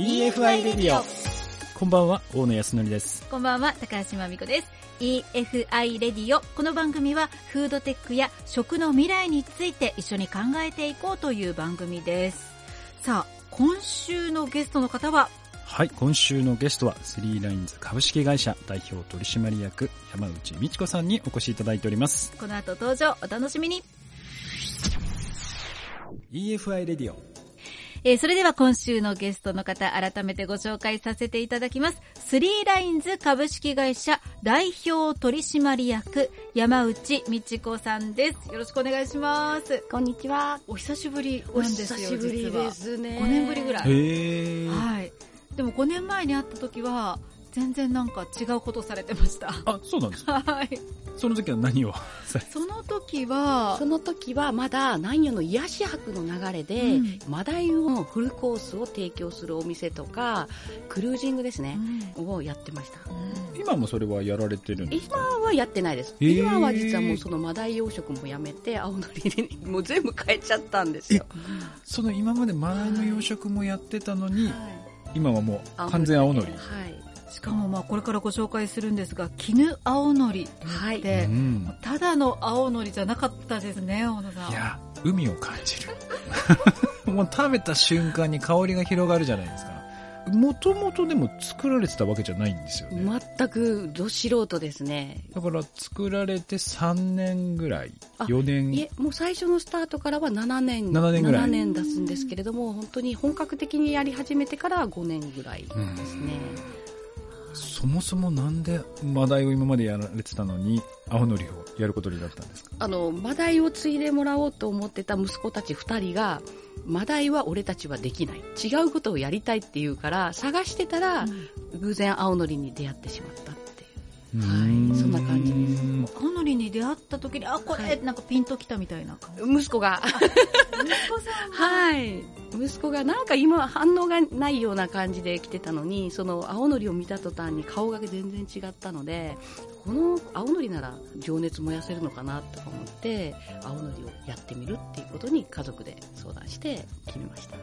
EFI レディオこんばんは大野康則です。こんばんは高橋真美子です。EFI レディオこの番組はフードテックや食の未来について一緒に考えていこうという番組です。さあ今週のゲストの方は？はい今週のゲストはスリーラインズ株式会社代表取締役山内美智子さんにお越しいただいております。この後登場お楽しみに。EFI レディオえー、それでは今週のゲストの方、改めてご紹介させていただきます。スリーラインズ株式会社代表取締役、山内美智子さんです。よろしくお願いします。こんにちは。お久しぶりなんですよ、久しぶりですね。5年ぶりぐらい。へはい。でも5年前に会った時は、全然なんか違うことされてました。あ、そうなんですか？はい。その時は何を？その時は、その時はまだ南予の癒し博の流れで、うん、マダイのフルコースを提供するお店とか、クルージングですね、うん、をやってました、うん。今もそれはやられてるんですか？今はやってないです。今は実はもうそのマダイ養殖もやめて、青のりにもう全部変えちゃったんですよ。その今までマダイの養殖もやってたのに、はい、今はもう完全青のり。はいしかもまあこれからご紹介するんですが絹青のりって、はい、ただの青のりじゃなかったですね小野さん。いや海を感じる。もう食べた瞬間に香りが広がるじゃないですか。もともとでも作られてたわけじゃないんですよね。全くど素人ですね。だから作られて3年ぐらい4年。いえもう最初のスタートからは7年7年ぐらい。7年出すんですけれども本当に本格的にやり始めてから5年ぐらいですね、そもそもなんでマダイを今までやられてたのに青のりをやることになったんですか？あのマダイを継いでもらおうと思ってた息子たち2人がマダイは俺たちはできない。違うことをやりたいって言うから探してたら、うん、偶然青のりに出会ってしまったはい、そんな感じです。青のりに出会った時に、あ、これ、はい、なんかピンときたみたいな息子が。息子さんはい。息子がなんか今反応がないような感じで来てたのに、その青のりを見た途端に顔が全然違ったので、この青のりなら情熱燃やせるのかなとか思って、青のりをやってみるっていうことに家族で相談して決めました。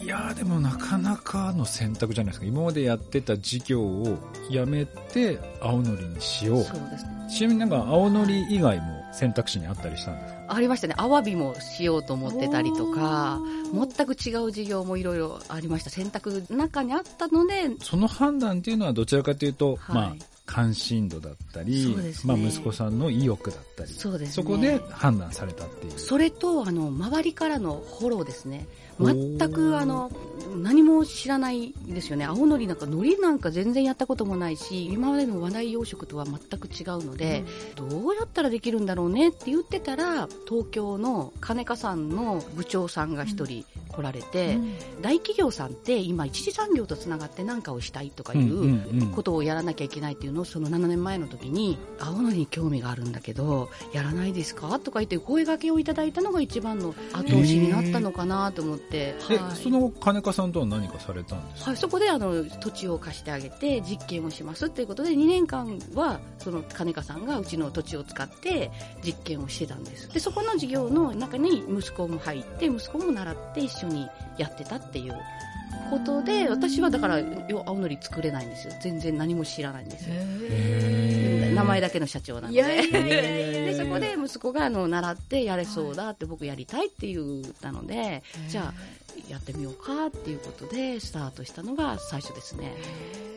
いやでもなかなかの選択じゃないですか。今までやってた事業をやめて青のりにしよう。そうですね。ちなみになんか青のり以外も選択肢にあったりしたんですか？ありましたね。アワビもしようと思ってたりとか、全く違う事業もいろいろありました。選択中にあったので。その判断っていうのはどちらかというと、はい、まあ、関心度だったり、ね、まあ、息子さんの意欲だったりそね、そこで判断されたっていう。それとあの周りからのフォローですね。全くあの何も知らないですよね。青のりなんか海苔なんか全然やったこともないし今までの話題養殖とは全く違うので、うん、どうやったらできるんだろうねって言ってたら東京の金華さんの部長さんが一人来られて、うん、大企業さんって今一次産業とつながって何かをしたいとかいうことをやらなきゃいけないっていうのをその7年前の時に青のりに興味があるんだけどやらないですか？とか言って声掛けをいただいたのが一番の後押しになったのかなと思って。で、はい、その金子さんとは何かされたんですか、はい、そこであの土地を貸してあげて実験をしますっていうことで2年間はその金子さんがうちの土地を使って実験をしてたんです。でそこの授業の中に息子も入って息子も習って一緒にやってたっていうことで私はだから青のり作れないんですよ。全然何も知らないんですよ。名前だけの社長なんで。でそこで息子があの習ってやれそうだって僕やりたいって言ったのでじゃあやってみようかっていうことでスタートしたのが最初ですね、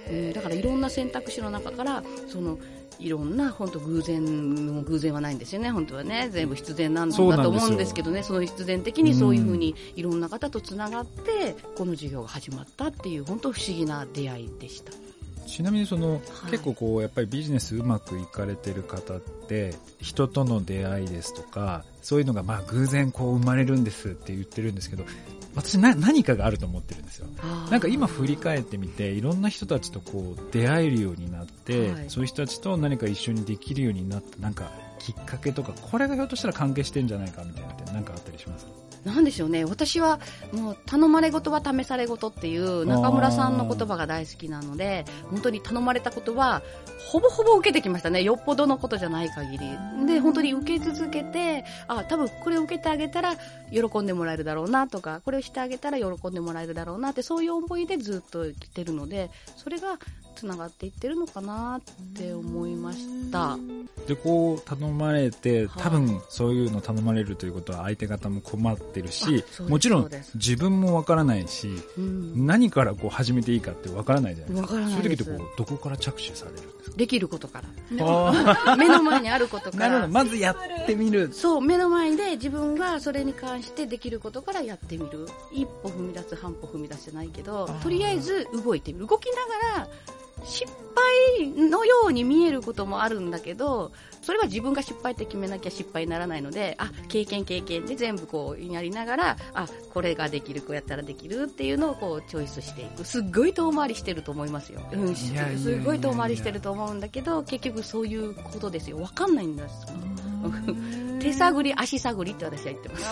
えー、だからいろんな選択肢の中からそのいろんな本当偶然の偶然はないんですよね、本当はね、全部必然なんだと思うんですけどね、その必然的にそういうふうにいろんな方とつながって、この授業が始まったっていう、本当不思議な出会いでした。ちなみにその、はい、結構こうやっぱりビジネスうまくいかれてる方って人との出会いですとかそういうのがまあ偶然こう生まれるんですって言ってるんですけど私な何かがあると思ってるんですよ。なんか今振り返ってみていろんな人たちとこう出会えるようになって、はい、そういう人たちと何か一緒にできるようになったなんかきっかけとかこれがひょっとしたら関係してんじゃないかみたいなって何かあったりします？なんでしょうね、私はもう頼まれ事は試され事っていう中村さんの言葉が大好きなので、本当に頼まれたことは、ほぼほぼ受けてきましたね。よっぽどのことじゃない限り。で、本当に受け続けて、あ、多分これを受けてあげたら喜んでもらえるだろうなとか、これをしてあげたら喜んでもらえるだろうなって、そういう思いでずっと来てるので、それがつながっていってるのかなって思いました。で、こう頼まれて、はい多分そういうの頼まれるということは相手方も困ってるしもちろん自分もわからないし、うん。何からこう始めていいかってわからないじゃないですか。そういう時ってこう、どこから着手されるんですか？できることから。あ目の前にあることーからなるほど。。まずやってみる。そう、目の前で自分がそれに関してできることからやってみる。一歩踏み出す、半歩踏み出すじゃないけどとりあえず動いてみる。動きながら、失敗のように見えることもあるんだけど、それは自分が失敗って決めなきゃ失敗にならないので、あ、経験経験で全部こうやりながら、あ、これができる、こうやったらできるっていうのをこうチョイスしていく。すっごい遠回りしてると思いますよ。うん、すっごい遠回りしてると思うんだけど、結局そういうことですよ。わかんないんです。手探り、足探りって私は言ってます。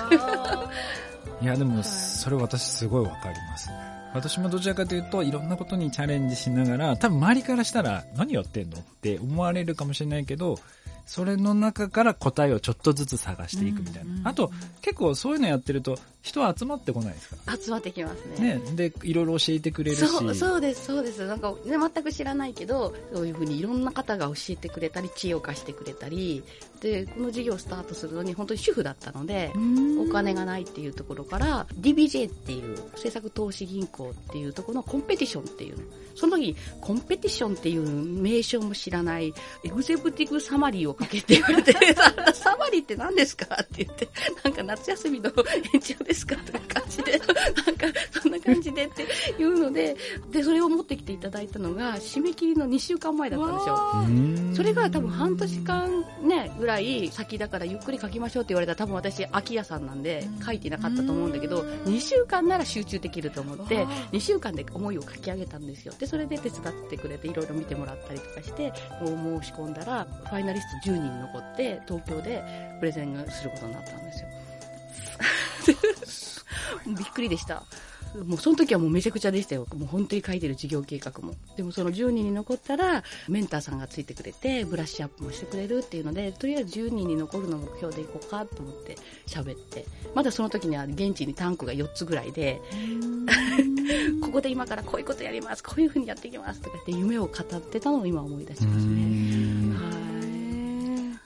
いや、でも、それ私すごいわかります。私もどちらかというと、いろんなことにチャレンジしながら、多分周りからしたら、何やってんのって思われるかもしれないけど、それの中から答えをちょっとずつ探していくみたいな。あと、結構そういうのやってると、人は集まってこないですか？集まってきますね。ね。で、いろいろ教えてくれるし。そう、そうです、そうです。なんか、ね、全く知らないけど、そういうふうにいろんな方が教えてくれたり、知恵を貸してくれたり、で、この事業をスタートするのに本当に主婦だったので、お金がないっていうところから、DBJ っていう政策投資銀行っていうところのコンペティションっていうの。その時、コンペティションっていう名称も知らない、エグゼクティブサマリーをかけて言われて、サマリーって何ですかって言って、なんか夏休みの延長ですかとか感じで、なんかそんな感じでっていうので、で、それを持ってきていただいたのが、締め切りの2週間前だったんですよ。それが多分半年間ね、ぐらい先だからゆっくり書きましょうって言われたら多分私空き家さんなんで書いてなかったと思うんだけど、2週間なら集中できると思って、2週間で思いを書き上げたんですよ。で、それで手伝ってくれていろいろ見てもらったりとかして、申し込んだら、ファイナリスト10人残って、東京でプレゼンすることになったんですよ。びっくりでした。もうその時はもうめちゃくちゃでしたよ。もう本当に書いてる事業計画も。でもその10人に残ったら、メンターさんがついてくれて、ブラッシュアップもしてくれるっていうので、とりあえず10人に残るのを目標でいこうかと思って喋って。まだその時には現地にタンクが4つぐらいで、ここで今からこういうことやります、こういうふうにやっていきますとかって夢を語ってたのを今思い出しますね。んはい。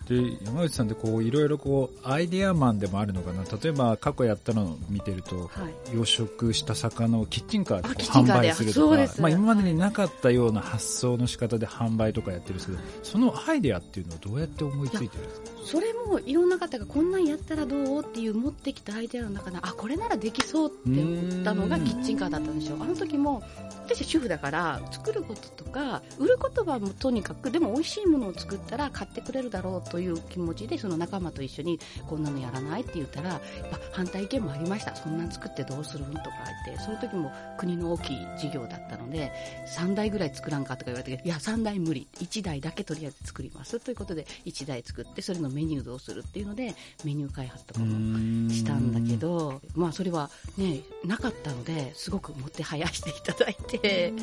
で、山内さんってこう、いろいろこう、アイデアマンでもあるのかな？例えば、過去やったのを見てると、はい。養殖した魚をキッチンカーで販売するとかまあ今までになかったような発想の仕方で販売とかやってるんですけど、そのアイデアっていうのはどうやって思いついてるんですか？それもいろんな方がこんなんやったらどう？っていう持ってきたアイデアの中で、あ、これならできそうって思ったのがキッチンカーだったんですよ。あの時も、私は主婦だから、作ることとか、売ることはもうとにかく、でも美味しいものを作ったら買ってくれるだろうという気持ちで、その仲間と一緒にこんなのやらないって言ったら、やっぱ反対意見もありました。そんなん作ってどうするん？とか言って、その時も国の大きい事業だったので、3台ぐらい作らんかとか言われて、いや、3台無理。1台だけとりあえず作ります。ということで、1台作って、それのメニューどうするっていうので、メニュー開発とかもしたんだけど、まあそれはね、なかったので、すごくもてはやしていただいて、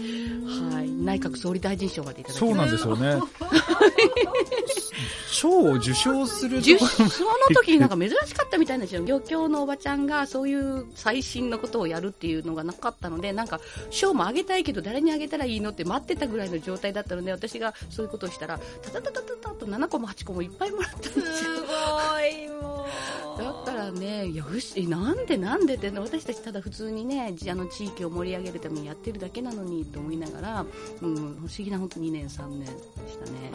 はい、内閣総理大臣賞までいただきそうましなんですよね。賞を受賞するた。ところその時になんか珍しかったみたいなんですよ。漁協のおばちゃんがそういう最新のことをやるっていうのがなかったので、なんか賞もあげたいけど誰にあげたらいいのって待ってたぐらいの状態だったので、私がそういうことをしたら、タタタタタタと7個も8個もいっぱいもらったんですよ。ごい、もう。だからね、いや、よし、なんでなんでって、私たちただ普通にね、あの地域を盛り上げるためにやってるだけなのにと思いながら、うん、不思議な本当2年、3年でしたね。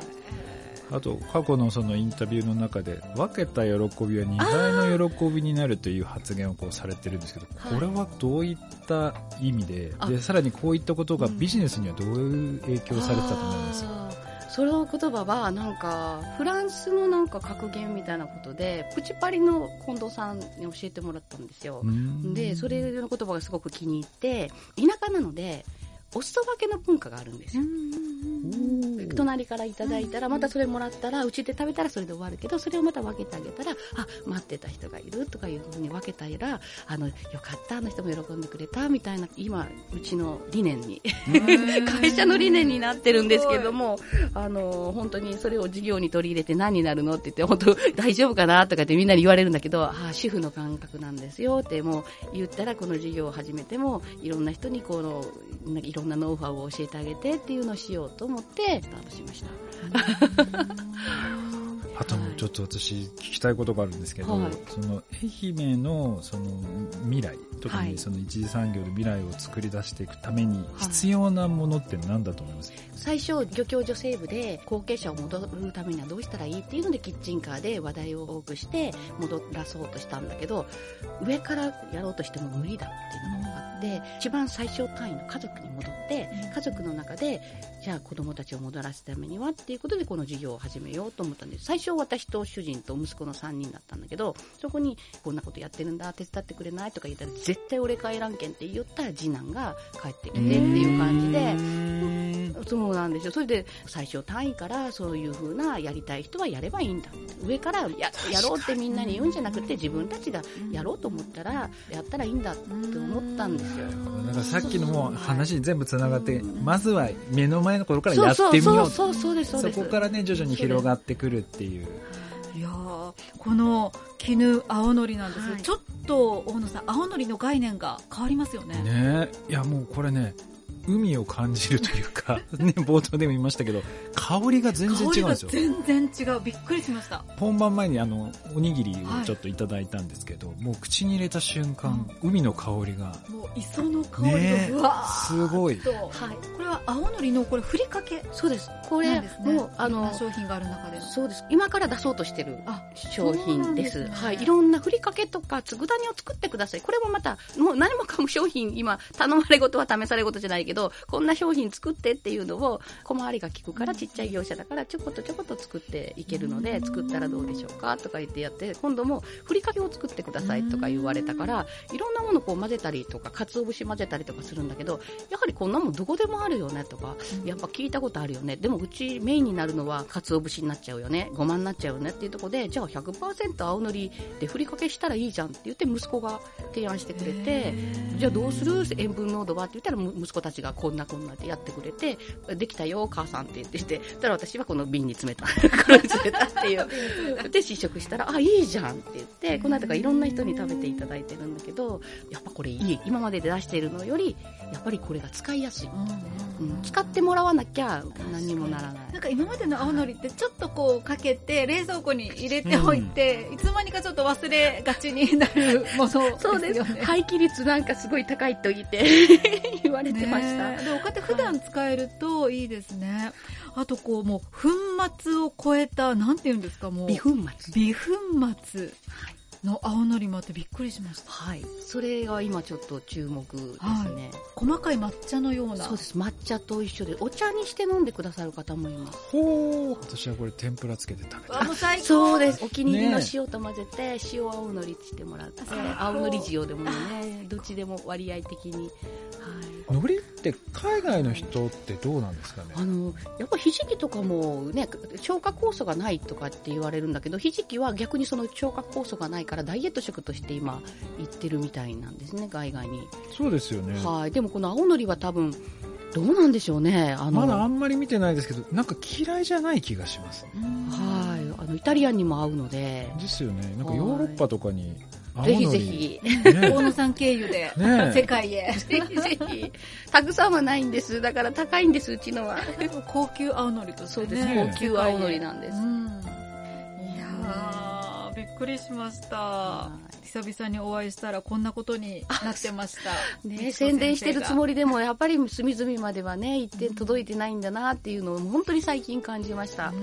あと、過去のそのインタビューの中で、分けた喜びは二倍の喜びになるという発言をこうされてるんですけど、はい。これはどういった意味で、あ。で、さらにこういったことがビジネスにはどういう影響をされてたと思います？その言葉はなんかフランスのなんか格言みたいなことでプチパリの近藤さんに教えてもらったんですよ、でそれの言葉がすごく気に入って田舎なのでお裾分けの文化があるんですよ。隣からいただいたら、またそれもらったら、うちで食べたらそれで終わるけど、それをまた分けてあげたら、あ、待ってた人がいるとかいうふうに分けたら、あの、よかった、あの人も喜んでくれた、みたいな、今、うちの理念に、会社の理念になってるんですけども、あの、本当にそれを事業に取り入れて何になるのって言って、本当大丈夫かなとかってみんなに言われるんだけど、あ、主婦の感覚なんですよって、もう言ったらこの事業を始めても、いろんな人にこの、いろんなノウハウを教えてあげてっていうのをしようと思ってスタートしました。あとちょっと私聞きたいことがあるんですけど、はい、その愛媛のその未来特にその一次産業で未来を作り出していくために必要なものって何だと思います、はい、最初漁協女性部で後継者を戻るためにはどうしたらいいっていうのでキッチンカーで話題を多くして戻らそうとしたんだけど上からやろうとしても無理だっていうのがあって一番最小単位の家族に戻って家族の中でじゃあ子供たちを戻らすためにはっていうことでこの授業を始めようと思ったんです最初私と主人と息子の3人だったんだけどそこにこんなことやってるんだ手伝ってくれないとか言ったら絶対俺帰らんけんって言ったら次男が帰ってきてっていう感じでそうなんですよ。それで最小単位からそういう風なやりたい人はやればいいんだ。上からややろうってみんなに言うんじゃなくて自分たちがやろうと思ったらやったらいいんだって思ったんですよ。なんかさっきのもう話に全部つながってまずは目の前の頃からやってみよう。そうそうですそこからね徐々に広がってくるっていういやこの絹青のりなんです、はい、ちょっと大野さん青のりの概念が変わりますよねねいやもうこれね海を感じるというか、ね、冒頭でも言いましたけど、香りが全然違うんですよ。全然違う。びっくりしました。本番前にあの、おにぎりをちょっといただいたんですけど、はい、もう口に入れた瞬間、うん、海の香りが。もう磯の香りが、ね、すごい。はい。これは青のりのこれふりかけ。そうです。これ、ね、もうあの、商品がある中で。そうです。今から出そうとしてる商品です。ですね、はい。いろんなふりかけとか、つぐだ煮を作ってください。これもまた、もう何もかも商品、今、頼まれ事は試され事じゃないけど、こんな商品作ってっていうのを小回りが利くからちっちゃい業者だからちょこっとちょこっと作っていけるので作ったらどうでしょうかとか言ってやって今度もふりかけを作ってくださいとか言われたからいろんなものこう混ぜたりとか鰹節混ぜたりとかするんだけどやはりこんなもんどこでもあるよねとかやっぱ聞いたことあるよね。でもうちメインになるのは鰹節になっちゃうよね。ごまになっちゃうよねっていうところでじゃあ100%青のりでふりかけしたらいいじゃんって言って息子が提案してくれてじゃあどうする？塩分濃度は？って言ったら息子たちがこんなこんなってやってくれて、できたよ、母さんって言ってて、たら私はこの瓶に詰めた。これに詰めたっていう。で、試食したら、あ、いいじゃんって言って、この後からいろんな人に食べていただいてるんだけど、やっぱこれいい。今までで出しているのより、やっぱりこれが使いやすい。うん、使ってもらわなきゃ何にもならない。なんか今までの青のりってちょっとこうかけて、冷蔵庫に入れておいて、うん、いつの間にかちょっと忘れがちになるものですよね。そうです。廃棄率なんかすごい高いと言って 言われてました。でもこうやって普段使えるといいですね。あとこうもう粉末を超えた、なんて言うんですかもう。微粉末。微粉末。はいの青のりもあってびっくりしました。はい。それが今ちょっと注目ですね。はい、細かい抹茶のような。そうです。抹茶と一緒で、お茶にして飲んでくださる方もいます。ほー。私はこれ天ぷらつけて食べた。あ、もう最高。そうです。お気に入りの塩と混ぜて、塩青のりしてもらって、青のり塩でもね、どっちでも割合的に。はい。海苔って海外の人ってどうなんですかね？あの、やっぱひじきとかもね、消化酵素がないとかって言われるんだけど、ひじきは逆にその消化酵素がないからダイエット食として今言ってるみたいなんですね、海外に。そうですよね。はい。でもこの青のりは多分、どうなんでしょうね？あのまだあんまり見てないですけど、なんか嫌いじゃない気がします、ね、はい。あの、イタリアンにも合うので。ですよね。なんかヨーロッパとかにぜひぜひ、大野さん経由で、世界へ。ぜひぜひ。たくさんはないんです。だから高いんです、うちのは。高級青のりとそうです、高級青のりなんです。くりしました。久々にお会いしたらこんなことになってました。ね宣伝してるつもりでも、やっぱり隅々まではね、行って届いてないんだなっていうのを本当に最近感じました。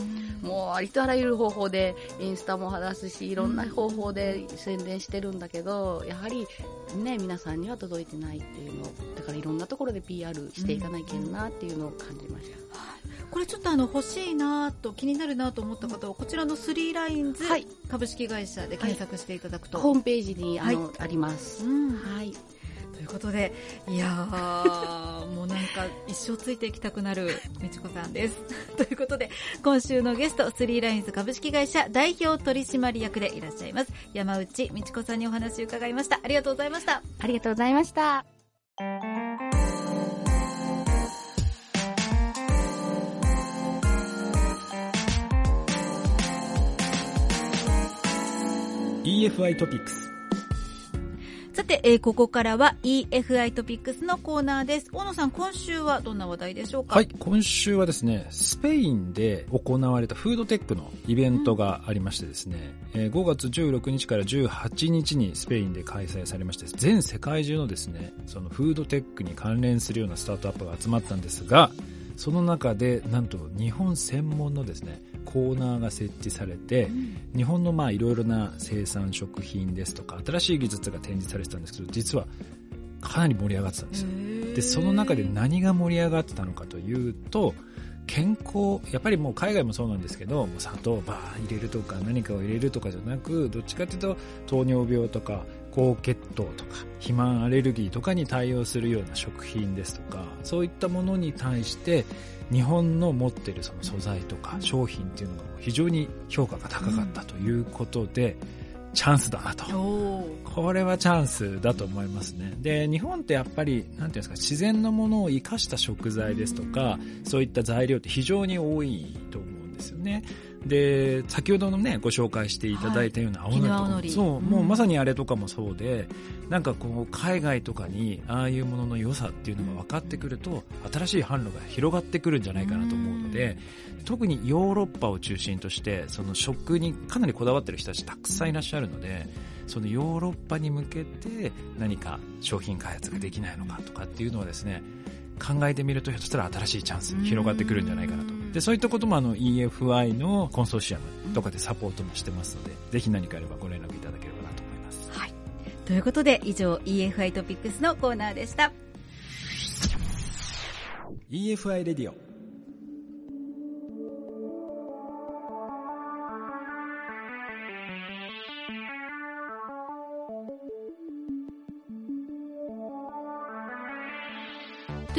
もうありとあらゆる方法で、インスタも話すし、いろんな方法で宣伝してるんだけど、やはりね、皆さんには届いてないっていうのだからいろんなところで PR していかないけんなっていうのを感じました。これちょっとあの欲しいなと気になるなと思った方はこちらのスリーラインズ株式会社で検索していただくと、はい、ホームページにあの、はい、あります、うん、はいとということで、いやー、もうなんか一生ついていきたくなるみちこさんです。ということで、今週のゲスト、スリーラインズ株式会社代表取締役でいらっしゃいます、山内みちこさんにお話を伺いました。ありがとうございました。ありがとうございました。EFI トピックス。さて、えーここからは EFI トピックスのコーナーです。大野さん、今週はどんな話題でしょうか？はい、今週はですね、スペインで行われたフードテックのイベントがありましてですね、えー5月16日から18日にスペインで開催されまして、全世界中のですね、そのフードテックに関連するようなスタートアップが集まったんですが、その中でなんと日本専門のですね、コーナーが設置されて、日本のまあいろいろな生産食品ですとか、新しい技術が展示されてたんですけど、実はかなり盛り上がってたんですよ。でその中で何が盛り上がってたのかというと健康やっぱりもう海外もそうなんですけどもう砂糖をバー入れるとか何かを入れるとかじゃなくどっちかというと糖尿病とか高血糖とか肥満アレルギーとかに対応するような食品ですとかそういったものに対して日本の持ってるその素材とか商品っていうのが非常に評価が高かったということで、チャンスだなと。これはチャンスだと思いますね。で、日本ってやっぱり、なんていうんですか、自然のものを生かした食材ですとか、そういった材料って非常に多いと思うんですよね。で、先ほどのね、ご紹介していただいたような青のりとかも、絹青のり。そう、うん。もうまさにあれとかもそうで、なんかこう、海外とかに、ああいうものの良さっていうのが分かってくると、新しい販路が広がってくるんじゃないかなと思うので、特にヨーロッパを中心として、その食にかなりこだわってる人たちたくさんいらっしゃるので、そのヨーロッパに向けて何か商品開発ができないのかとかっていうのはですね、考えてみるとひょっとしたら新しいチャンス広がってくるんじゃないかなと。で、そういったこともあの EFI のコンソーシアムとかでサポートもしてますので、ぜひ何かあればご連絡いただければなと思います。はい。ということで、以上 EFI トピックスのコーナーでした。EFI レディオ。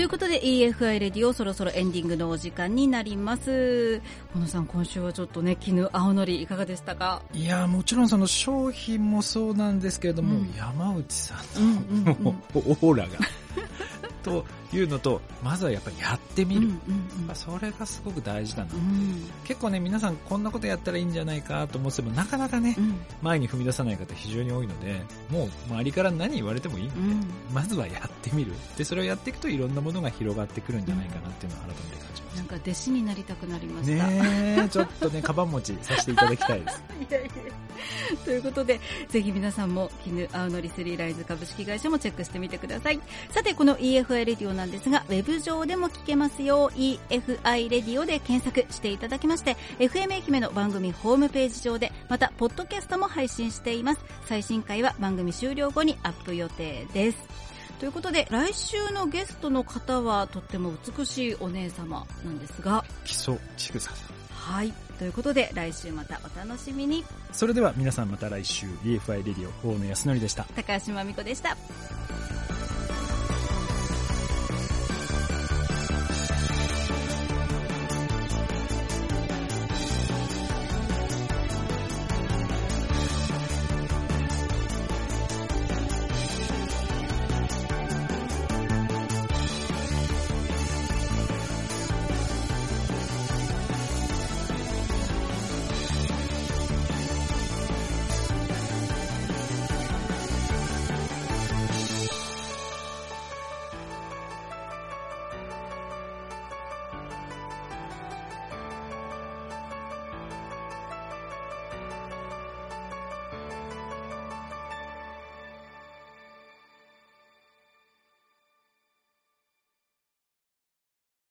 いうことで EFI レディオそろそろエンディングのお時間になります。小野さん、今週はちょっとね、絹青のりいかがでしたか？いやもちろんその商品もそうなんですけれども、うん。山内さうんんの、うんうんもう オーラが。というのとまずはやっぱりやってみる、まあそれがすごく大事だな、うん。結構ね皆さんこんなことやったらいいんじゃないかと思ってもなかなかね、うん。前に踏み出さない方非常に多いのでもう周りから何言われてもいい。ので、うん。まずはやってみる。でそれをやっていくといろんなものが広がってくるんじゃないかなっていうのを改めて感じましなんか弟子になりたくなりまたした。ねえちょっとねカバン持ちさせていただきたいですいやいやということで、ぜひ皆さんも、絹青のりスリーライズ株式会社もチェックしてみてください。さて、この EFI レディオなんですが、ウェブ上でも聞けますよ。EFI レディオで検索していただきまして、FM 愛媛の番組ホームページ上で、また、ポッドキャストも配信しています。最新回は番組終了後にアップ予定です。ということで、来週のゲストの方は、とっても美しいお姉様なんですが、基礎ちぐささんはい。ということで、来週またお楽しみに。それでは皆さんまた来週 EFI レディオ大野康則でした高橋真美子でした。